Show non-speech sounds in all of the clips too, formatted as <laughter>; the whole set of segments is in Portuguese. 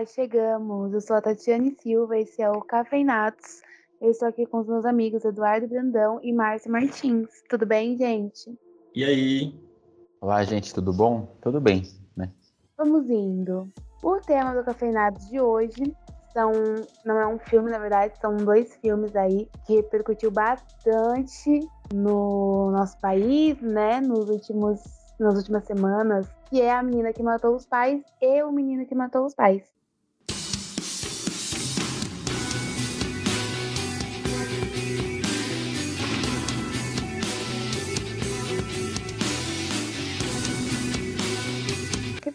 Olá, chegamos. Eu sou a Tatiane Silva, esse é o Cafeinatos. Eu estou aqui com os meus amigos Eduardo Brandão e Márcio Martins. Tudo bem, gente? E aí? Olá, gente, tudo bom? Tudo bem, né? Vamos indo. O tema do Cafeinatos de hoje são, não é um filme, na verdade, são dois filmes aí que repercutiu bastante no nosso país, né, nos últimos nas últimas semanas, que é a menina que matou os pais e o menino que matou os pais.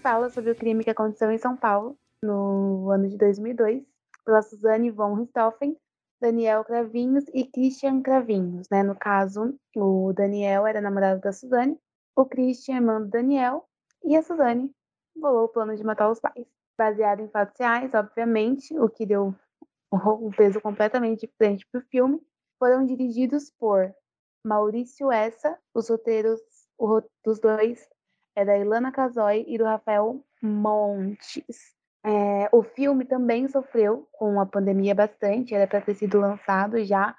Fala sobre o crime que aconteceu em São Paulo no ano de 2002 pela Suzane von Richthofen, Daniel Cravinhos e Christian Cravinhos, né? No caso, o Daniel era namorado da Suzane o Christian manda Daniel e a Suzane bolou o plano de matar os pais. Baseado em fatos reais, obviamente, o que deu um peso completamente diferente para o filme, foram dirigidos por Maurício Essa, os roteiros dos dois é da Ilana Casoy e do Rafael Montes. É, o filme também sofreu com a pandemia bastante, era para ter sido lançado já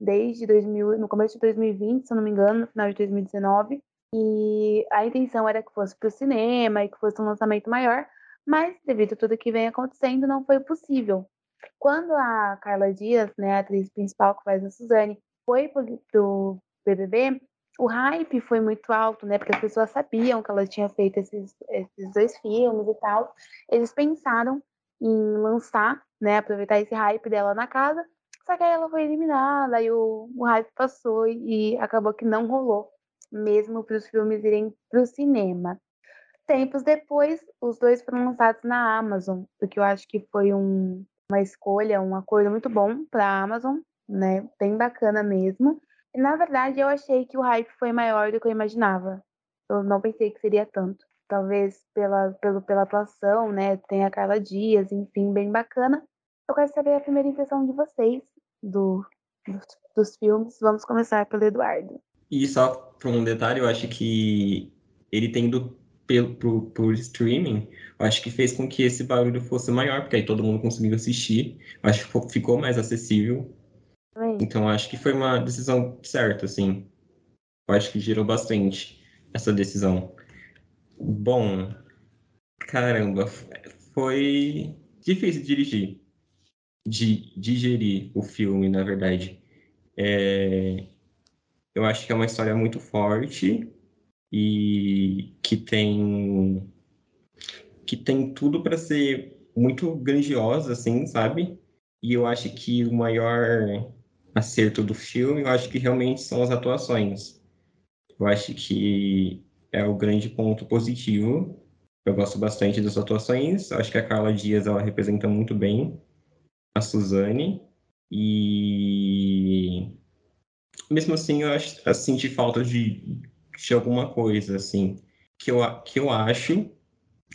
desde 2000, no começo de 2020, se não me engano, no final de 2019, e a intenção era que fosse para o cinema e que fosse um lançamento maior, mas devido a tudo que vem acontecendo, não foi possível. Quando a Carla Dias, né, a atriz principal que faz a Suzane, foi pro BBB, o hype foi muito alto, né, porque as pessoas sabiam que ela tinha feito esses, esses dois filmes e tal. Eles pensaram em lançar, né, aproveitar esse hype dela na casa, só que aí ela foi eliminada, aí o, o hype passou e, e acabou que não rolou mesmo para os filmes irem para o cinema. Tempos depois, os dois foram lançados na Amazon, o que eu acho que foi um, uma escolha, um acordo muito bom para a Amazon, né? Bem bacana mesmo. Na verdade, eu achei que o hype foi maior do que eu imaginava. Eu não pensei que seria tanto. Talvez pela, pelo, pela atuação, né? Tem a Carla Dias, enfim, bem bacana. Eu quero saber a primeira impressão de vocês do, dos, dos filmes. Vamos começar pelo Eduardo. E só para um detalhe, eu acho que ele tendo pelo, por streaming, eu acho que fez com que esse barulho fosse maior, porque aí todo mundo conseguiu assistir. Eu acho que ficou mais acessível. Então, acho que foi uma decisão certa, assim. Eu acho que girou bastante essa decisão. Bom, caramba, foi difícil dirigir, de digerir o filme, na verdade. É, eu acho que é uma história muito forte e que tem que tem tudo para ser muito grandiosa, assim, sabe? E eu acho que o maior acerto do filme, eu acho que realmente são as atuações. Eu acho que é o grande ponto positivo. Eu gosto bastante das atuações. Acho que a Carla Dias ela representa muito bem a Suzane e mesmo assim, eu acho, eu senti falta de, de alguma coisa, assim, que eu, que eu acho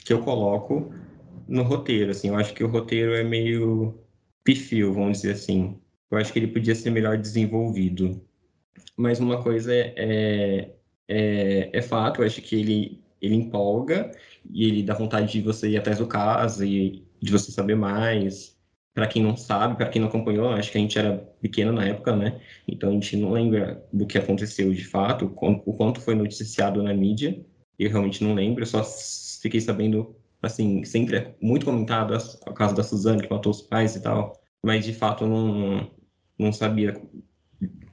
que eu coloco no roteiro, assim. Eu acho que o roteiro é meio pifio, vamos dizer assim. Eu acho que ele podia ser melhor desenvolvido. Mas uma coisa é, é, é, fato, eu acho que ele, ele empolga e ele dá vontade de você ir atrás do caso e de você saber mais para quem não sabe, para quem não acompanhou, acho que a gente era pequeno na época, né? Então a gente não lembra do que aconteceu de fato, o quanto foi noticiado na mídia. Eu realmente não lembro, eu só fiquei sabendo, assim, sempre é muito comentado o caso da Suzane, que matou os pais e tal, mas de fato não, não sabia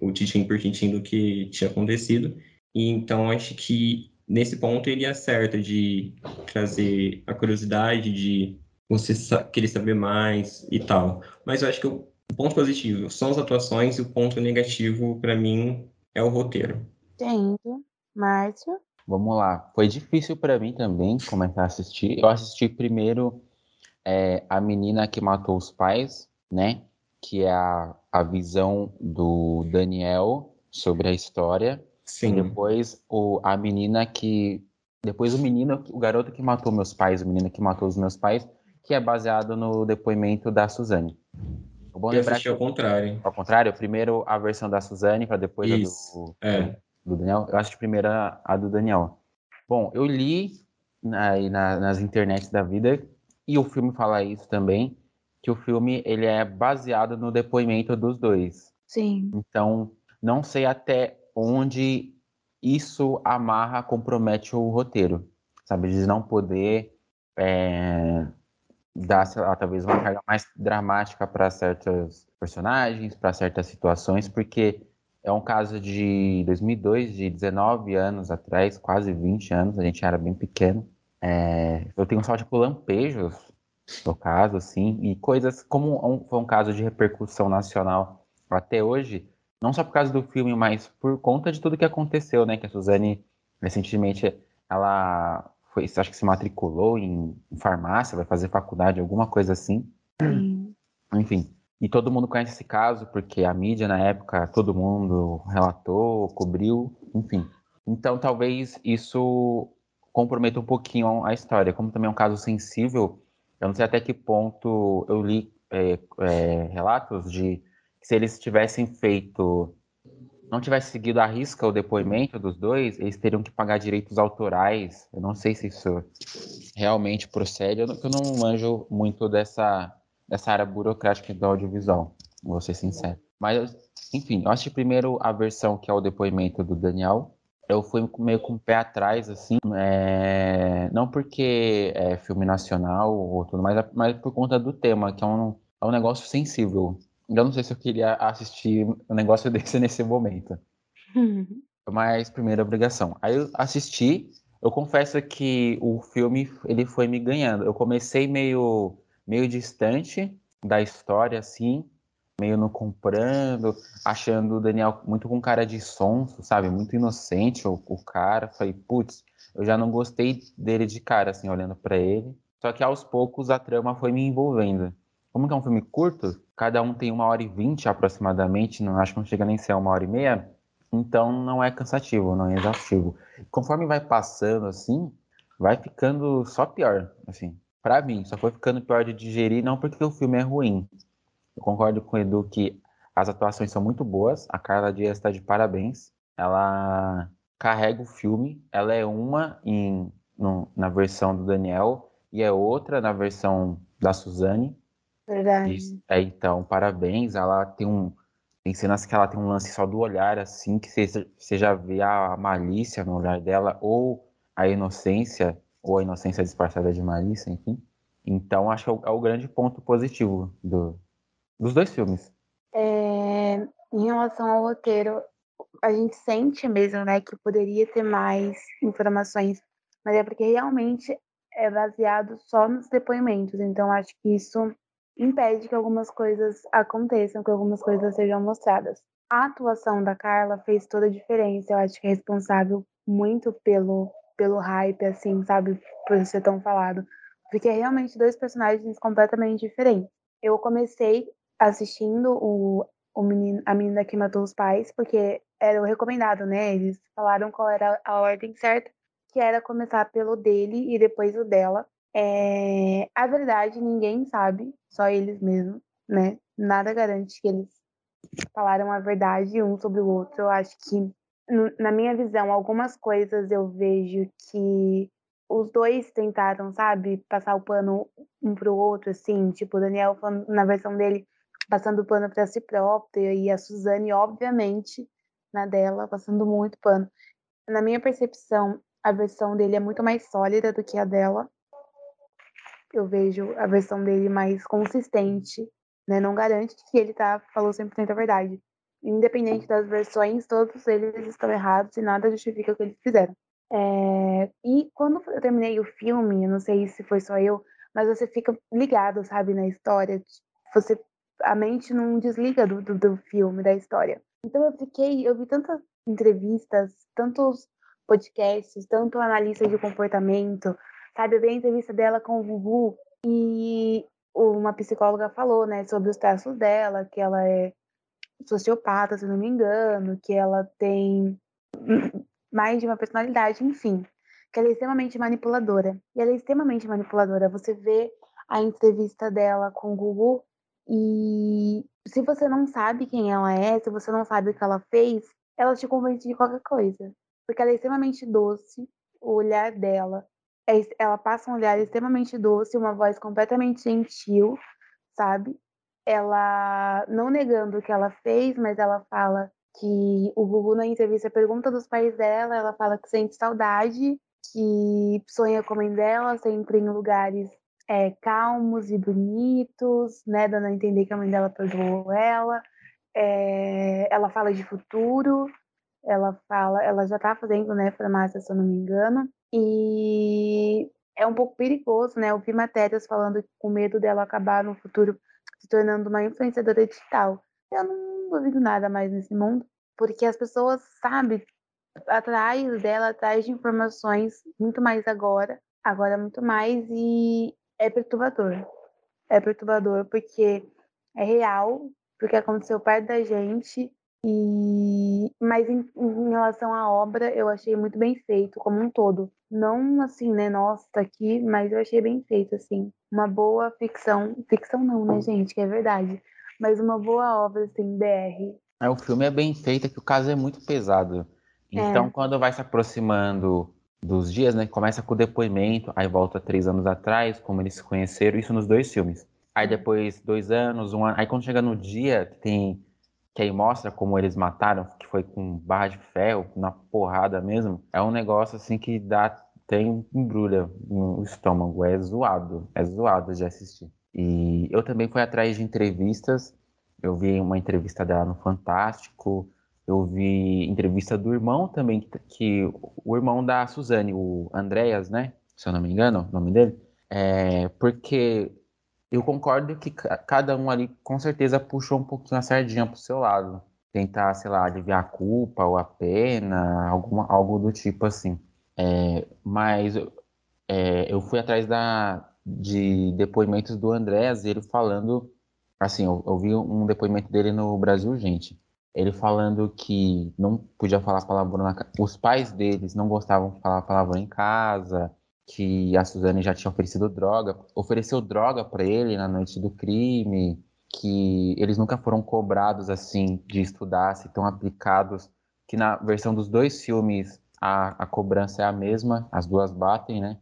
o titim por titim do que tinha acontecido. E então acho que nesse ponto ele acerta de trazer a curiosidade de você querer saber mais e tal. Mas eu acho que o ponto positivo são as atuações e o ponto negativo, para mim, é o roteiro. Entendo. Márcio? Vamos lá. Foi difícil para mim também começar a assistir. Eu assisti primeiro é, A Menina que Matou os Pais, né? Que é a, a visão do Daniel sobre a história. Sim. E depois o, a menina que. Depois o menino, o garoto que matou meus pais, o menino que matou os meus pais, que é baseado no depoimento da Suzane. O bom Eu lembrar que, ao contrário. Ao contrário, primeiro a versão da Suzane, para depois Isso, a do, é. do Daniel. Eu acho que primeiro a, a do Daniel. Bom, eu li na, na, nas internets da vida e o filme fala isso também, que o filme ele é baseado no depoimento dos dois. Sim. Então, não sei até onde isso amarra, compromete o roteiro, sabe? De não poder é, dar, lá, talvez uma carga mais dramática para certos personagens, para certas situações, porque é um caso de 2002, de 19 anos atrás, quase 20 anos, a gente era bem pequeno. É, eu tenho só, tipo, lampejos no caso, assim, e coisas como um, foi um caso de repercussão nacional até hoje, não só por causa do filme, mas por conta de tudo que aconteceu, né? Que a Suzane, recentemente, ela foi, acho que se matriculou em, farmácia, vai fazer faculdade, alguma coisa assim. Sim. Enfim, e todo mundo conhece esse caso, porque a mídia na época, todo mundo relatou, cobriu, enfim. Então talvez isso comprometa um pouquinho a história. Como também é um caso sensível, eu não sei até que ponto eu li é, é, relatos de se eles tivessem feito, não tivesse seguido a risca o depoimento dos dois, eles teriam que pagar direitos autorais. Eu não sei se isso realmente procede. Eu não, eu não manjo muito dessa, dessa área burocrática do audiovisual, vou ser sincero. Mas, enfim, eu assisti primeiro a versão que é o depoimento do Daniel. Eu fui meio com o pé atrás, assim, é... não porque é filme nacional ou tudo mais, mas por conta do tema, que é um, é um negócio sensível. Eu não sei se eu queria assistir um negócio <laughs> desse nesse momento. Mas primeira obrigação. Aí eu assisti, eu confesso que o filme ele foi me ganhando. Eu comecei meio meio distante da história assim, meio não comprando, achando o Daniel muito com cara de sonso, sabe? Muito inocente o, o cara. Falei, putz, eu já não gostei dele de cara assim, olhando para ele. Só que aos poucos a trama foi me envolvendo. Como que é um filme curto, cada um tem uma hora e vinte aproximadamente, não acho que não chega nem a ser uma hora e meia, então não é cansativo, não é exaustivo. Conforme vai passando assim, vai ficando só pior, assim. Para mim, só foi ficando pior de digerir, não porque o filme é ruim. Eu concordo com o Edu que as atuações são muito boas, a Carla Dias está de parabéns. Ela carrega o filme, ela é uma em, no, na versão do Daniel e é outra na versão da Suzane. Verdade. É, então, parabéns. Ela tem um. Tem cenas que ela tem um lance só do olhar, assim, que você já vê a malícia no olhar dela, ou a inocência, ou a inocência disfarçada de malícia, enfim. Então, acho que é o, é o grande ponto positivo do, dos dois filmes. É, em relação ao roteiro, a gente sente mesmo, né, que poderia ter mais informações, mas é porque realmente é baseado só nos depoimentos. Então, acho que isso impede que algumas coisas aconteçam, que algumas coisas sejam mostradas. A atuação da Carla fez toda a diferença. Eu acho que é responsável muito pelo, pelo hype, assim, sabe? Por ser tão falado. Porque é realmente dois personagens completamente diferentes. Eu comecei assistindo o, o menino, a menina que matou os pais, porque era o recomendado, né? Eles falaram qual era a ordem certa, que era começar pelo dele e depois o dela. É, a verdade ninguém sabe, só eles mesmos, né? Nada garante que eles falaram a verdade um sobre o outro. Eu acho que, na minha visão, algumas coisas eu vejo que os dois tentaram, sabe, passar o pano um pro outro, assim, tipo, o Daniel na versão dele passando pano para si próprio e a Suzane, obviamente, na dela, passando muito pano. Na minha percepção, a versão dele é muito mais sólida do que a dela eu vejo a versão dele mais consistente, né? Não garante que ele tá, falou 100% a verdade. Independente das versões, todos eles estão errados e nada justifica o que eles fizeram. É... E quando eu terminei o filme, não sei se foi só eu, mas você fica ligado, sabe, na história. Você, a mente não desliga do, do, do filme, da história. Então eu fiquei, eu vi tantas entrevistas, tantos podcasts, tanto analista de comportamento, Sabe, eu vi a entrevista dela com o Vuvu e uma psicóloga falou, né, sobre os traços dela, que ela é sociopata, se não me engano, que ela tem mais de uma personalidade, enfim, que ela é extremamente manipuladora. E ela é extremamente manipuladora. Você vê a entrevista dela com o Gugu e se você não sabe quem ela é, se você não sabe o que ela fez, ela te convence de qualquer coisa. Porque ela é extremamente doce, o olhar dela, é, ela passa um olhar extremamente doce, uma voz completamente gentil, sabe? Ela não negando o que ela fez, mas ela fala que o Gugu na entrevista pergunta dos pais dela, ela fala que sente saudade, que sonha com a mãe dela, sempre em lugares é, calmos e bonitos, né, dando a entender que a mãe dela perdoou ela. É, ela fala de futuro, ela fala, ela já tá fazendo, né, farmácia, se eu não me engano, e é um pouco perigoso, né? Eu vi matérias falando com medo dela acabar no futuro se tornando uma influenciadora digital. Eu não duvido nada mais nesse mundo, porque as pessoas, sabe, atrás dela, atrás de informações muito mais agora, agora muito mais, e é perturbador. É perturbador porque é real, porque aconteceu perto da gente, e mas em, em, relação à obra, eu achei muito bem feito como um todo. Não assim, né, nossa, tá aqui, mas eu achei bem feito assim. Uma boa ficção, ficção não, né, gente, que é verdade, mas uma boa obra assim, BR. É, o filme é bem feito, é que o caso é muito pesado. Então, é. quando vai se aproximando dos dias, né, começa com o depoimento, aí volta três anos atrás, como eles se conheceram, isso nos dois filmes. Aí depois dois anos, um ano, aí quando chega no dia, tem que aí mostra como eles mataram, que foi com barra de ferro, na porrada mesmo, é um negócio assim que dá, tem embrulha no estômago, é zoado, é zoado de assistir. E eu também fui atrás de entrevistas, eu vi uma entrevista dela no Fantástico, eu vi entrevista do irmão também, que, que o irmão da Suzane, o Andréas, né? Se eu não me engano, o nome dele. É, porque eu concordo que cada um ali com certeza puxou um pouquinho a sardinha pro seu lado. Tentar, sei lá, aliviar a culpa ou a pena, alguma, algo do tipo assim. É, mas é, eu fui atrás da, de depoimentos do Andrés, ele falando, assim, eu, eu vi um depoimento dele no Brasil Gente. Ele falando que não podia falar palavrão na. Os pais deles não gostavam de falar palavrão em casa que a Suzane já tinha oferecido droga, ofereceu droga para ele na noite do crime, que eles nunca foram cobrados assim de estudar, se estão aplicados, que na versão dos dois filmes a, a cobrança é a mesma, as duas batem, né?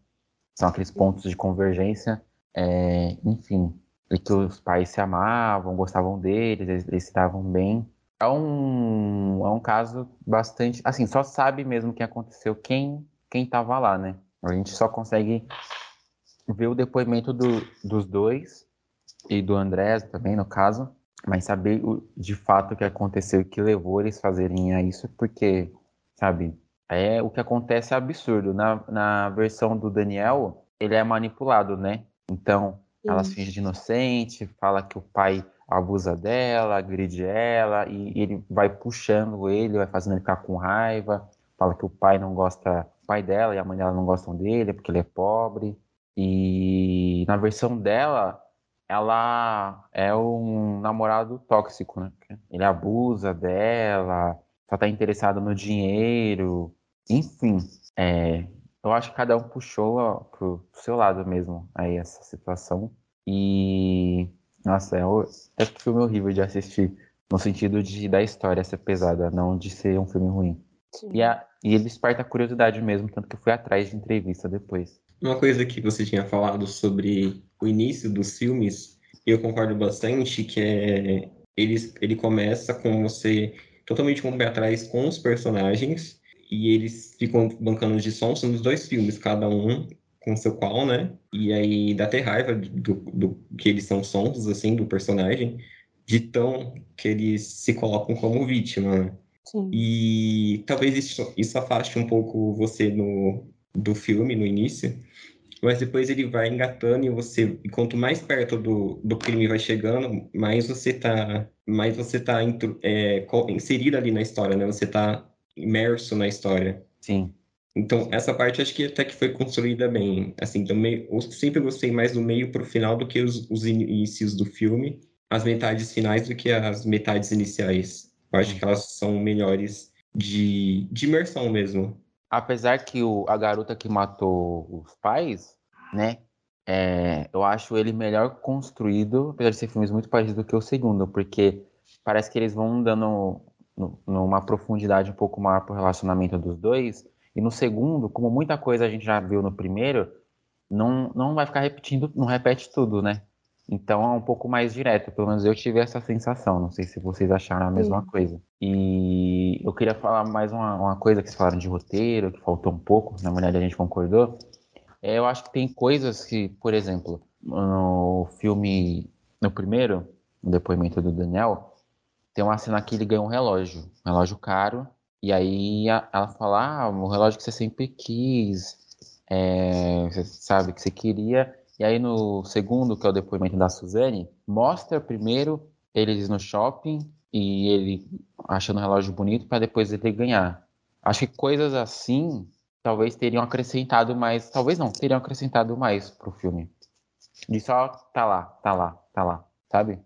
São aqueles pontos de convergência, é, enfim, e que os pais se amavam, gostavam deles, eles, eles davam bem. É um, é um caso bastante, assim, só sabe mesmo o que aconteceu quem quem estava lá, né? A gente só consegue ver o depoimento do, dos dois e do Andrés também, no caso, mas saber o, de fato o que aconteceu e que levou eles a fazerem a isso, porque, sabe, é o que acontece é absurdo. Na, na versão do Daniel, ele é manipulado, né? Então, Sim. ela se finge de inocente, fala que o pai abusa dela, agride ela, e, e ele vai puxando ele, vai fazendo ele ficar com raiva, fala que o pai não gosta pai dela e a mãe dela não gostam dele porque ele é pobre. E na versão dela, ela é um namorado tóxico, né? Ele abusa dela, só tá interessado no dinheiro, enfim. É, eu acho que cada um puxou pro seu lado mesmo aí essa situação. E nossa, é, é um filme horrível de assistir, no sentido de da história ser pesada, não de ser um filme ruim. E, a, e ele desperta a curiosidade mesmo, tanto que eu fui atrás de entrevista depois. Uma coisa que você tinha falado sobre o início dos filmes, eu concordo bastante, que é ele, ele começa com você totalmente com o pé atrás com os personagens, e eles ficam bancando de som, são os dois filmes, cada um com seu qual, né? E aí dá até raiva do, do que eles são sons, assim, do personagem, de tão que eles se colocam como vítima, né? Sim. E talvez isso, isso afaste um pouco você no, do filme no início, mas depois ele vai engatando e você, e quanto mais perto do, do crime vai chegando, mais você tá, mais você tá é, inserido ali na história, né? Você tá imerso na história. Sim. Então, essa parte acho que até que foi construída bem. Assim, também, eu sempre gostei mais do meio para o final do que os, os inícios do filme, as metades finais do que as metades iniciais. Eu acho que elas são melhores de, de imersão mesmo. Apesar que o, a garota que matou os pais, né? É, eu acho ele melhor construído, apesar de ser filmes muito parecidos do que o segundo, porque parece que eles vão dando numa profundidade um pouco maior pro relacionamento dos dois, E no segundo, como muita coisa a gente já viu no primeiro, não, não vai ficar repetindo, não repete tudo, né? Então é um pouco mais direto, pelo menos eu tive essa sensação. Não sei se vocês acharam a mesma Sim. coisa. E eu queria falar mais uma, uma coisa que vocês falaram de roteiro, que faltou um pouco, na verdade a gente concordou. É, eu acho que tem coisas que, por exemplo, no filme, no primeiro, no depoimento do Daniel, tem uma cena que ele ganha um relógio, um relógio caro, e aí ela fala, ah, o relógio que você sempre quis, é, você sabe que você queria, e aí no segundo, que é o depoimento da Suzane, mostra primeiro eles no shopping e ele achando o relógio bonito para depois ele ganhar. Acho que coisas assim talvez teriam acrescentado mais, talvez não, teriam acrescentado mais pro filme. De só tá lá, tá lá, tá lá, sabe?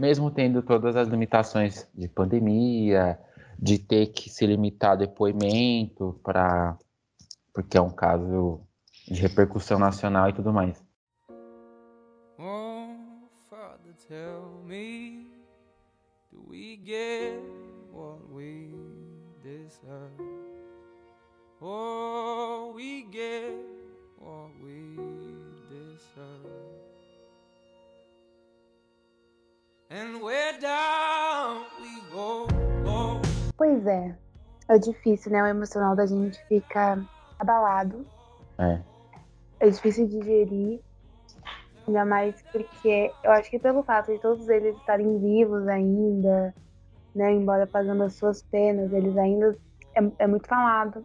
Mesmo tendo todas as limitações de pandemia, de ter que se limitar a depoimento para porque é um caso de repercussão nacional e tudo mais. tell me, deserve? And where down. Pois é, é difícil, né? O emocional da gente fica abalado. É. É difícil digerir. Ainda mais porque eu acho que pelo fato de todos eles estarem vivos ainda, né, embora pagando as suas penas, eles ainda é, é muito falado,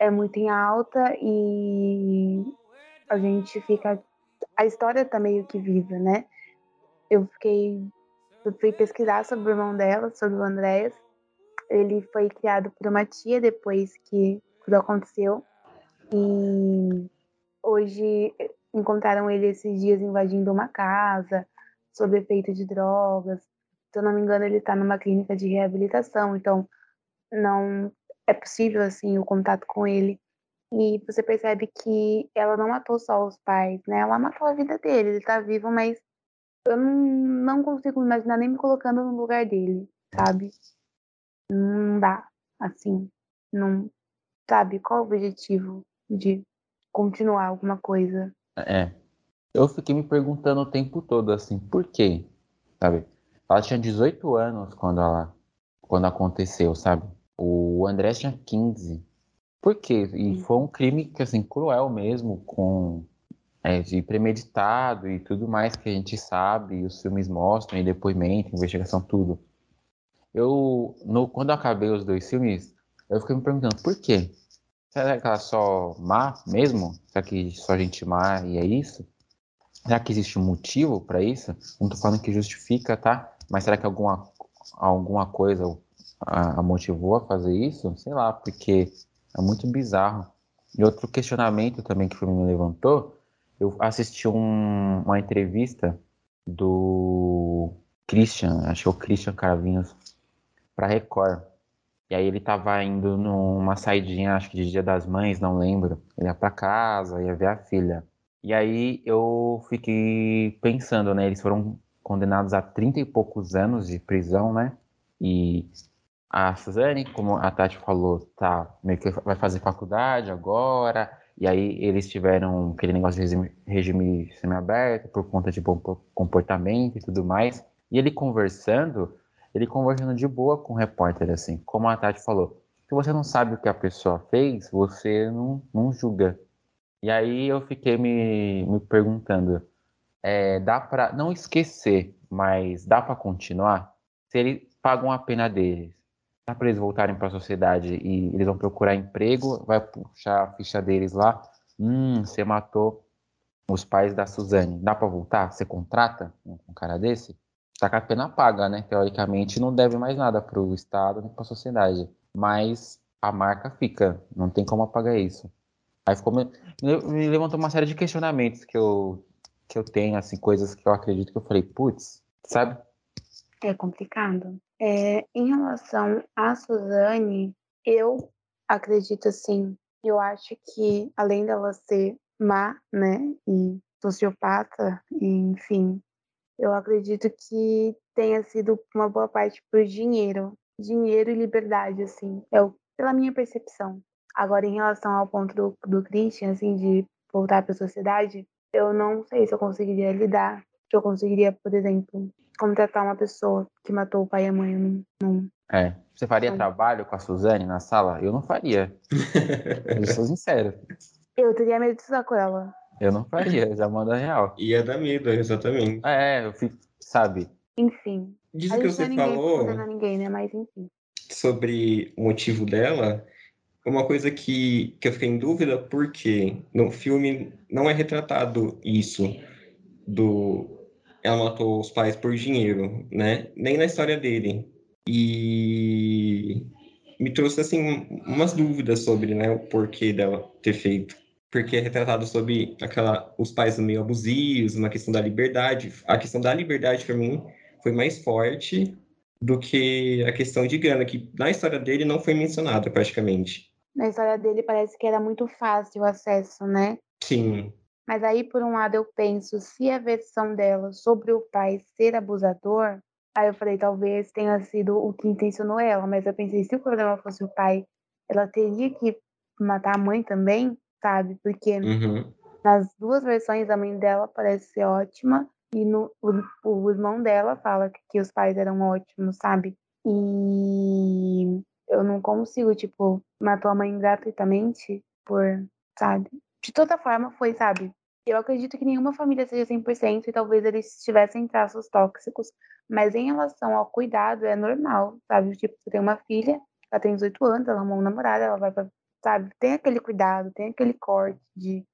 é muito em alta e a gente fica. A história tá meio que viva, né? Eu fiquei. Eu fui pesquisar sobre o irmão dela, sobre o Andréas. Ele foi criado por uma tia depois que tudo aconteceu. E hoje Encontraram ele esses dias invadindo uma casa, sob efeito de drogas. Se eu não me engano, ele está numa clínica de reabilitação, então não é possível assim o contato com ele. E você percebe que ela não matou só os pais, né? Ela matou a vida dele. Ele está vivo, mas eu não, não consigo imaginar nem me colocando no lugar dele, sabe? Não dá, assim. Não. Sabe? Qual o objetivo de continuar alguma coisa? É. Eu fiquei me perguntando o tempo todo, assim, por quê? Sabe? Ela tinha 18 anos quando ela quando aconteceu, sabe? O André tinha 15. Por quê? E foi um crime que assim cruel mesmo, com é, de premeditado e tudo mais que a gente sabe, os filmes mostram, e depoimento, investigação, tudo. Eu, no, quando eu acabei os dois filmes, eu fiquei me perguntando por quê? Será que ela é só má mesmo? Será que só gente má e é isso? Será que existe um motivo para isso? Não tô falando que justifica, tá? Mas será que alguma, alguma coisa a, a motivou a fazer isso? Sei lá, porque é muito bizarro. E outro questionamento também que o filme me levantou, eu assisti um, uma entrevista do Christian, acho que é o Christian Caravinhos, para Record. E aí ele tava indo numa saidinha, acho que de Dia das Mães, não lembro. Ele ia pra casa, ia ver a filha. E aí eu fiquei pensando, né? Eles foram condenados a 30 e poucos anos de prisão, né? E a Suzane, como a Tati falou, tá meio que vai fazer faculdade agora. E aí eles tiveram aquele negócio de regime, regime semiaberto por conta de bom comportamento e tudo mais. E ele conversando, ele conversando de boa com o repórter, assim, como a Tati falou. Se você não sabe o que a pessoa fez, você não, não julga. E aí eu fiquei me, me perguntando, é, dá para não esquecer, mas dá para continuar? Se eles pagam a pena deles, dá para eles voltarem para a sociedade e eles vão procurar emprego, vai puxar a ficha deles lá, hum, você matou os pais da Suzane, dá para voltar? Você contrata um cara desse? Tá com a pena paga, né? Teoricamente não deve mais nada para o Estado nem para a sociedade. Mas a marca fica, não tem como apagar isso. Aí ficou me, me levantou uma série de questionamentos que eu que eu tenho, assim, coisas que eu acredito que eu falei, putz, sabe? É complicado. É, em relação a Suzane, eu acredito assim, eu acho que além dela ser má, né, e sociopata, e enfim, eu acredito que tenha sido uma boa parte por dinheiro. Dinheiro e liberdade, assim. É o, pela minha percepção. Agora, em relação ao ponto do, do Christian, assim, de voltar para a sociedade, eu não sei se eu conseguiria lidar. Se eu conseguiria, por exemplo, contratar uma pessoa que matou o pai e a mãe. Não, É. Você faria trabalho com a Suzane na sala? Eu não faria. <laughs> eu sou sincero. Eu teria medo de estar com ela. Eu não faria, já manda real. Ia dar medo, exatamente. É, eu fico, sabe? Enfim. Disso a que não você é ninguém falou condenar ninguém, né? Mas enfim. sobre o motivo dela, uma coisa que, que eu fiquei em dúvida, porque no filme não é retratado isso do ela matou os pais por dinheiro, né? Nem na história dele. E me trouxe assim umas dúvidas sobre, né, o porquê dela ter feito. Porque é retratado sobre aquela os pais meio abusivos, uma questão da liberdade. A questão da liberdade para mim foi mais forte do que a questão de grana, que na história dele não foi mencionada praticamente. Na história dele parece que era muito fácil o acesso, né? Sim, Mas aí, por um lado, eu penso, se a versão dela sobre o pai ser abusador, aí eu falei, talvez tenha sido o que intencionou ela, mas eu pensei, se o problema fosse o pai, ela teria que matar a mãe também, sabe? Porque uhum. nas duas versões a mãe dela parece ser ótima e no, o, o irmão dela fala que, que os pais eram ótimos, sabe? E eu não consigo, tipo, matou a mãe gratuitamente por, sabe? De toda forma foi, sabe? Eu acredito que nenhuma família seja 100% e talvez eles tivessem traços tóxicos, mas em relação ao cuidado é normal, sabe? Tipo, você tem uma filha, ela tem 18 anos, ela arrumou um namorado, ela vai pra, sabe? Tem aquele cuidado, tem aquele corte de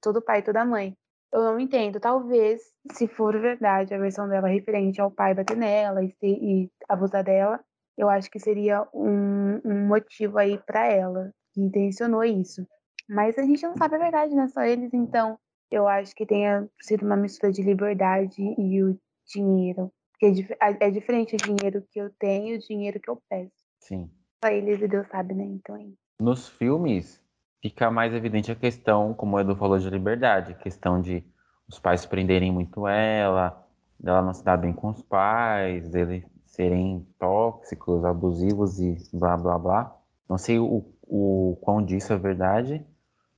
todo pai e toda mãe. Eu não entendo. Talvez, se for verdade a versão dela referente ao pai bater nela e, ser, e abusar dela, eu acho que seria um, um motivo aí para ela que intencionou isso. Mas a gente não sabe a verdade, né? Só eles, então eu acho que tenha sido uma mistura de liberdade e o dinheiro. Porque é, é diferente o dinheiro que eu tenho e o dinheiro que eu peço. Sim. Só eles e Deus sabe, né? Então é isso. Nos filmes, fica mais evidente a questão, como o Edu falou, de liberdade. Questão de os pais prenderem muito ela, dela não se dar bem com os pais, eles serem tóxicos, abusivos e blá blá blá. Não sei o, o quão disso é verdade,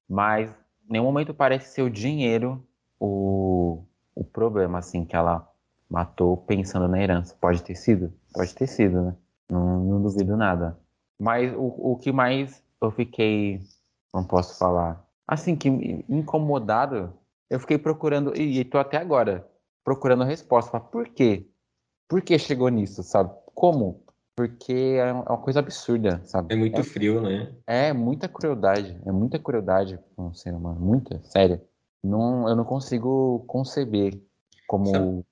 mas em nenhum momento parece ser o dinheiro o, o problema, assim, que ela matou pensando na herança. Pode ter sido? Pode ter sido, né? Não, não duvido nada. Mas o, o que mais eu fiquei, não posso falar, assim, que incomodado, eu fiquei procurando, e tô até agora, procurando resposta. Fala, Por quê? Por que chegou nisso, sabe? Como? Porque é uma coisa absurda, sabe? é muito frio, né? É muita crueldade, é muita crueldade com o ser humano, muita, sério. Não, eu não consigo conceber como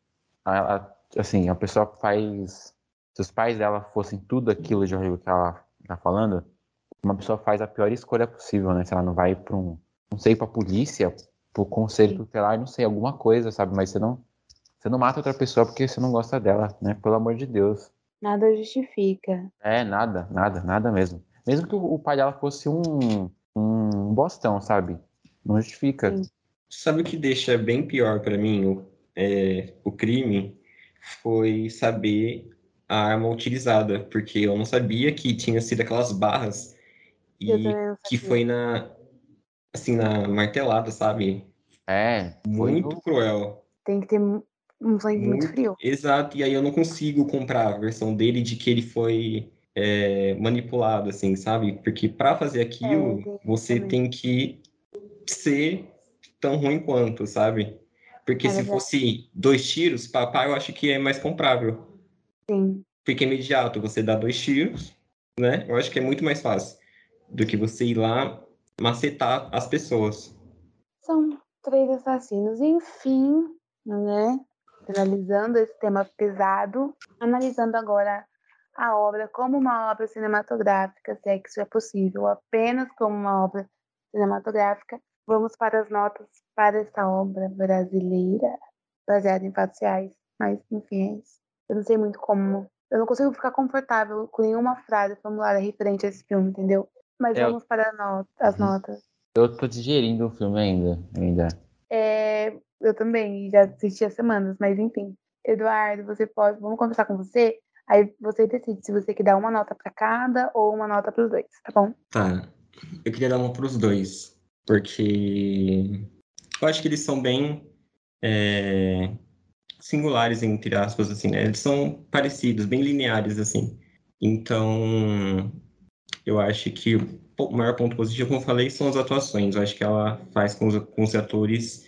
a, a- assim, a pessoa faz. Se os pais dela fossem tudo aquilo de horrível que ela tá falando, uma pessoa faz a pior escolha possível, né? Se ela não vai para um, não sei, pra polícia, pro conselho Sim. tutelar, não sei, alguma coisa, sabe? Mas você não, você não mata outra pessoa porque você não gosta dela, né? Pelo amor de Deus. Nada justifica. É, nada, nada, nada mesmo. Mesmo que o o pai dela fosse um, um bostão, sabe? Não justifica. Sim. Sabe o que deixa bem pior para mim o, é, o crime? Foi saber a arma utilizada, porque eu não sabia que tinha sido aquelas barras e que foi na assim na martelada, sabe? É, Muito no- cruel. Tem que ter um sangue muito, Muito- frio. Exato, e aí eu não consigo comprar a versão dele de que ele foi é, manipulado, assim, sabe? Porque para fazer aquilo, É, tem isso você também. tem que ser tão ruim quanto, sabe? Porque É se fosse dois tiros, papai, eu acho que é mais comprável. Sim. Porque é imediato, você dá dois tiros, né? Eu acho que é muito mais fácil do que você ir lá macetar as pessoas. São três assassinos. Enfim, né? Finalizando esse tema pesado, analisando agora a obra como uma obra cinematográfica, se é que isso é possível, apenas como uma obra cinematográfica, vamos para as notas para essa obra brasileira, baseada em fatos reais. Mas, enfim, é isso. Eu não sei muito como. Eu não consigo ficar confortável com nenhuma frase formulada referente a esse filme, entendeu? Mas É, vamos para not- as Uhum. notas. Eu tô digerindo o filme ainda, ainda. É, eu também, já assisti há semanas, mas enfim. Eduardo, você pode. Vamos conversar com você? Aí você decide se você quer dar uma nota para cada ou uma nota para os dois, tá bom? Tá. eu queria dar uma para os dois, porque eu acho que eles são bem é, singulares, entre aspas, assim, né? Eles são parecidos, bem lineares, assim. Então, eu acho que o maior ponto positivo, como eu falei, são as atuações. Eu acho que ela faz com os, com os atores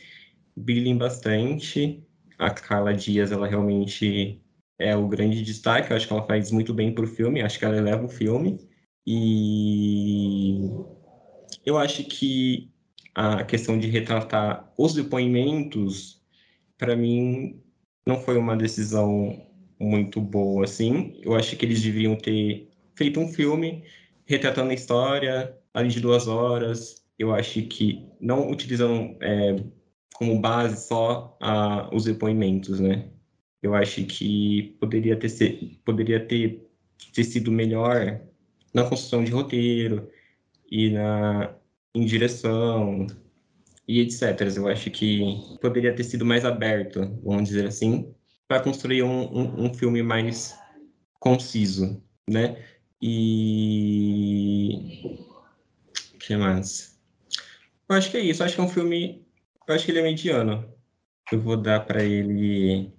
brilhem bastante. A Carla Dias, ela realmente é o grande destaque. Eu acho que ela faz muito bem pro filme. Acho que ela eleva o filme. E eu acho que a questão de retratar os depoimentos, para mim, não foi uma decisão muito boa, assim. Eu acho que eles deveriam ter feito um filme retratando a história, ali de duas horas. Eu acho que não utilizando é, como base só a, os depoimentos, né? Eu acho que poderia ter, ser, poderia ter, ter sido melhor na construção de roteiro e na em direção e etc. Eu acho que poderia ter sido mais aberto, vamos dizer assim, para construir um, um, um filme mais conciso, né? E. O que mais? Eu acho que é isso. Eu acho que é um filme. Eu acho que ele é mediano. Eu vou dar para ele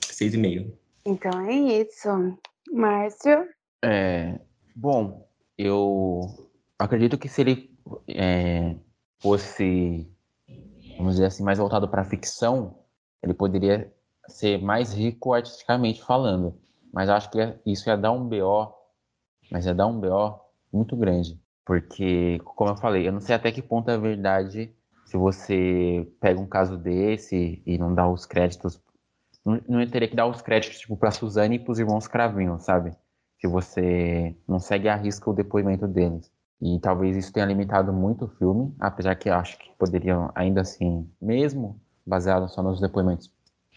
6,5. Então é isso. Márcio? É. Bom, eu acredito que se ele é, fosse, vamos dizer assim, mais voltado para ficção, ele poderia ser mais rico artisticamente falando. Mas acho que isso ia dar um BO mas ia dar um BO muito grande. Porque, como eu falei, eu não sei até que ponto é verdade se você pega um caso desse e não dá os créditos. Não, não teria que dar os créditos, tipo, pra Suzane e pros irmãos Cravinho, sabe? Se você não segue a risca o depoimento deles. E talvez isso tenha limitado muito o filme, apesar que eu acho que poderiam, ainda assim, mesmo baseado só nos depoimentos,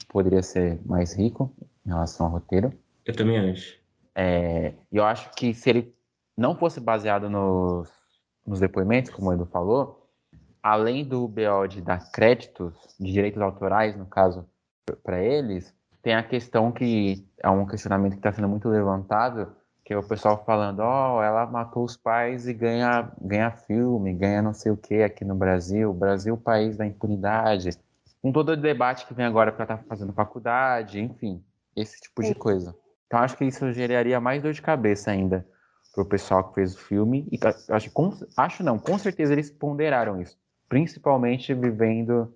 poderia ser mais rico em relação ao roteiro. Eu também acho. É, eu acho que se ele não fosse baseado nos, nos depoimentos, como o Edu falou, além do BO de dar créditos de direitos autorais, no caso, para eles, tem a questão que é um questionamento que está sendo muito levantado, que é o pessoal falando, ó, oh, ela matou os pais e ganha, ganha filme, ganha não sei o que aqui no Brasil, Brasil país da impunidade, com todo o debate que vem agora para estar tá fazendo faculdade, enfim, esse tipo de coisa. Então acho que isso geraria mais dor de cabeça ainda pro pessoal que fez o filme. E acho, com, acho não, com certeza eles ponderaram isso. Principalmente vivendo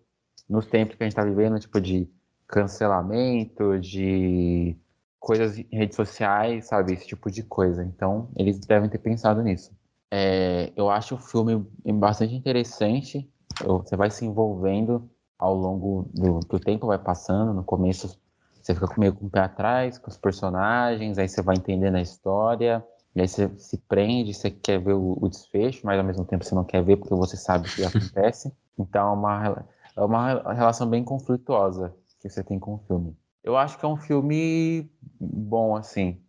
nos tempos que a gente está vivendo, tipo de cancelamento, de coisas em redes sociais, sabe? Esse tipo de coisa. Então, eles devem ter pensado nisso. É, eu acho o filme bastante interessante. Você vai se envolvendo ao longo do, do tempo, vai passando. No começo, você fica meio com o pé atrás com os personagens, aí você vai entendendo a história, e aí você se prende, você quer ver o, o desfecho, mas ao mesmo tempo você não quer ver porque você sabe o que acontece. <laughs> Então é uma, é uma relação bem conflituosa que você tem com o filme. Eu acho que é um filme bom, assim.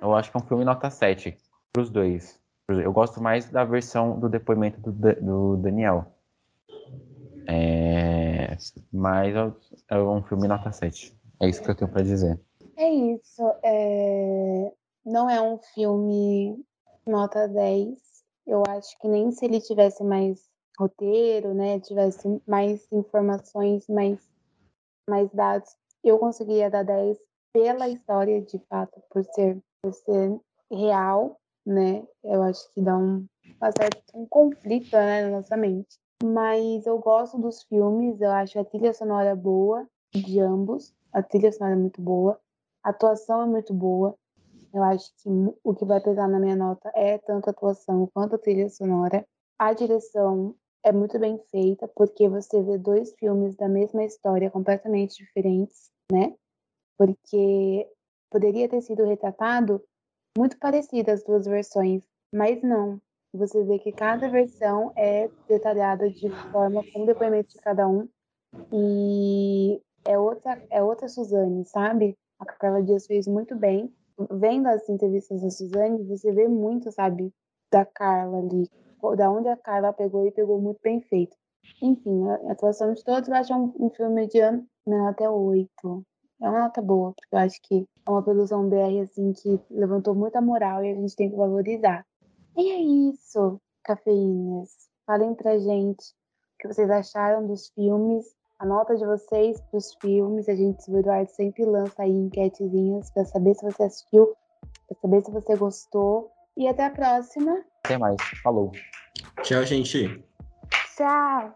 Eu acho que é um filme nota 7 para os dois. Eu gosto mais da versão do depoimento do, do Daniel. É, mas é um filme nota 7. É isso que eu tenho para dizer. É isso. É... Não é um filme nota 10. Eu acho que nem se ele tivesse mais roteiro, né, tivesse mais informações, mais, mais dados, eu conseguiria dar 10 pela história, de fato, por ser, por ser real, né? Eu acho que dá um, um conflito né, na nossa mente. Mas eu gosto dos filmes, eu acho a trilha sonora boa de ambos. A trilha sonora é muito boa, a atuação é muito boa. Eu acho que o que vai pesar na minha nota é tanto a atuação quanto a trilha sonora. A direção é muito bem feita, porque você vê dois filmes da mesma história completamente diferentes, né? Porque poderia ter sido retratado muito parecido as duas versões, mas não. Você vê que cada versão é detalhada de forma com o depoimento de cada um. E é outra, é outra Suzane, sabe? A Carla Dias fez muito bem. Vendo as entrevistas da Suzane, você vê muito, sabe, da Carla ali. Da onde a Carla pegou e pegou muito bem feito. Enfim, a atuação de todos eu acho um, um filme mediano, minha nota é 8. É uma nota boa, porque eu acho que é uma produção BR assim que levantou muita moral e a gente tem que valorizar. E é isso, cafeínas. Falem pra gente o que vocês acharam dos filmes, a nota de vocês pros filmes. A gente, o Eduardo sempre lança aí enquetezinhas pra saber se você assistiu, pra saber se você gostou. E até a próxima. Até mais. Falou. Tchau, gente. Tchau.